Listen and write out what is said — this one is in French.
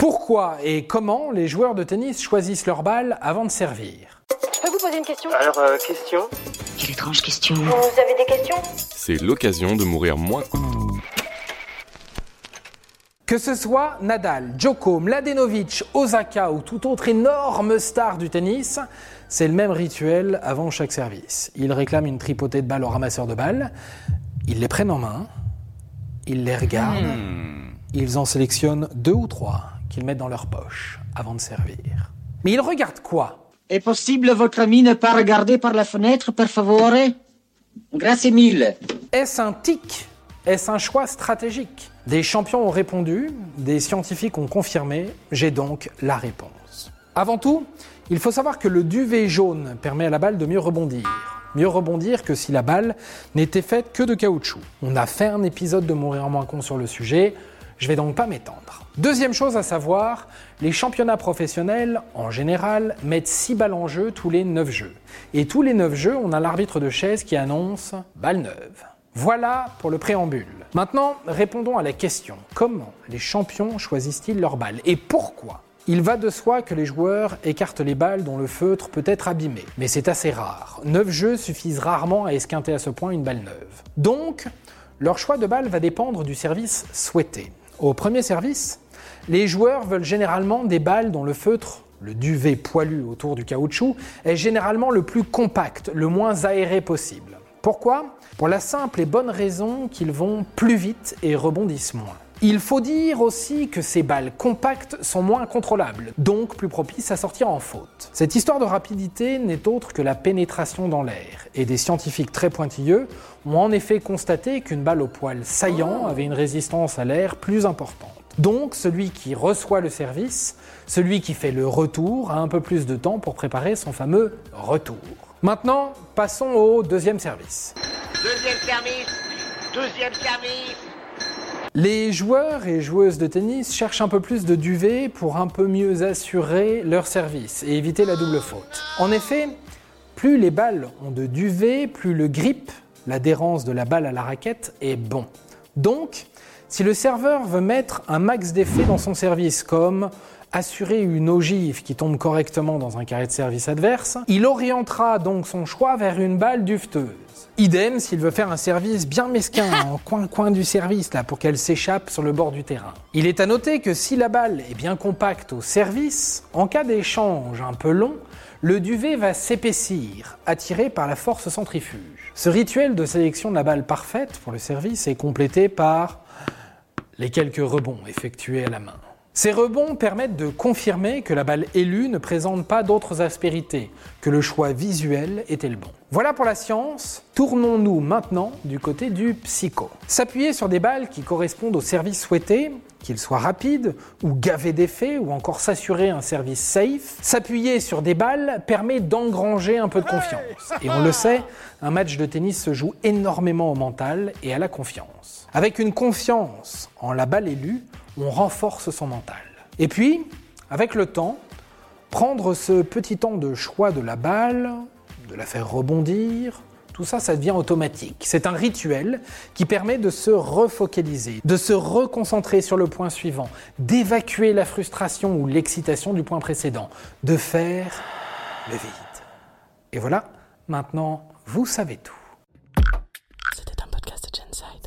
Pourquoi et comment les joueurs de tennis choisissent leur balle avant de servir Je peux vous poser une question? Alors, euh, question? Quelle étrange question. Vous avez des questions? C'est l'occasion de mourir moins. Que ce soit Nadal, Djoko, Mladenovic, Osaka ou tout autre énorme star du tennis, c'est le même rituel avant chaque service. Ils réclament une tripotée de balles au ramasseur de balles, ils les prennent en main, ils les regardent, ils en sélectionnent deux ou trois qu'ils mettent dans leur poche avant de servir. Mais ils regardent quoi? Est possible votre ami ne pas regarder par la fenêtre, per favore? Grazie mille. Est-ce un tic? Est-ce un choix stratégique? Des champions ont répondu, des scientifiques ont confirmé, j'ai donc la réponse. Avant tout, il faut savoir que le duvet jaune permet à la balle de mieux rebondir. Mieux rebondir que si la balle n'était faite que de caoutchouc. On a fait un épisode de Mourir en moins con sur le sujet, je vais donc pas m'étendre. Deuxième chose à savoir, les championnats professionnels, en général, mettent 6 balles en jeu tous les 9 jeux. Et tous les 9 jeux, on a l'arbitre de chaise qui annonce balle neuve. Voilà pour le préambule. Maintenant, répondons à la question. Comment les champions choisissent-ils leurs balles Et pourquoi? Il va de soi que les joueurs écartent les balles dont le feutre peut être abîmé, mais c'est assez rare. 9 jeux suffisent rarement à esquinter à ce point une balle neuve. Donc, leur choix de balle va dépendre du service souhaité. Au premier service, les joueurs veulent généralement des balles dont le feutre, le duvet poilu autour du caoutchouc, est généralement le plus compact, le moins aéré possible. Pourquoi? Pour la simple et bonne raison qu'ils vont plus vite et rebondissent moins. Il faut dire aussi que ces balles compactes sont moins contrôlables, donc plus propices à sortir en faute. Cette histoire de rapidité n'est autre que la pénétration dans l'air, et des scientifiques très pointilleux ont en effet constaté qu'une balle au poil saillant avait une résistance à l'air plus importante. Donc celui qui reçoit le service, celui qui fait le retour, a un peu plus de temps pour préparer son fameux retour. Maintenant, passons au deuxième service. Deuxième service Deuxième service Les joueurs et joueuses de tennis cherchent un peu plus de duvet pour un peu mieux assurer leur service et éviter la double faute. En effet, plus les balles ont de duvet, plus le grip, l'adhérence de la balle à la raquette, est bon. Donc, si le serveur veut mettre un max d'effet dans son service, comme assurer une ogive qui tombe correctement dans un carré de service adverse, il orientera donc son choix vers une balle dufteuse. Idem s'il veut faire un service bien mesquin en coin-coin du service là pour qu'elle s'échappe sur le bord du terrain. Il est à noter que si la balle est bien compacte au service, en cas d'échange un peu long, le duvet va s'épaissir, attiré par la force centrifuge. Ce rituel de sélection de la balle parfaite pour le service est complété par les quelques rebonds effectués à la main. Ces rebonds permettent de confirmer que la balle élue ne présente pas d'autres aspérités, que le choix visuel était le bon. Voilà pour la science, tournons-nous maintenant du côté du psycho. S'appuyer sur des balles qui correspondent au service souhaité, qu'ils soient rapides ou gavés d'effets, ou encore s'assurer un service safe, s'appuyer sur des balles permet d'engranger un peu de confiance. Et on le sait, un match de tennis se joue énormément au mental et à la confiance. Avec une confiance en la balle élue, on renforce son mental. Et puis, avec le temps, prendre ce petit temps de choix de la balle, de la faire rebondir, tout ça, ça devient automatique. C'est un rituel qui permet de se refocaliser, de se reconcentrer sur le point suivant, d'évacuer la frustration ou l'excitation du point précédent, de faire le vide. Et voilà, maintenant, vous savez tout. C'était un podcast de Genside.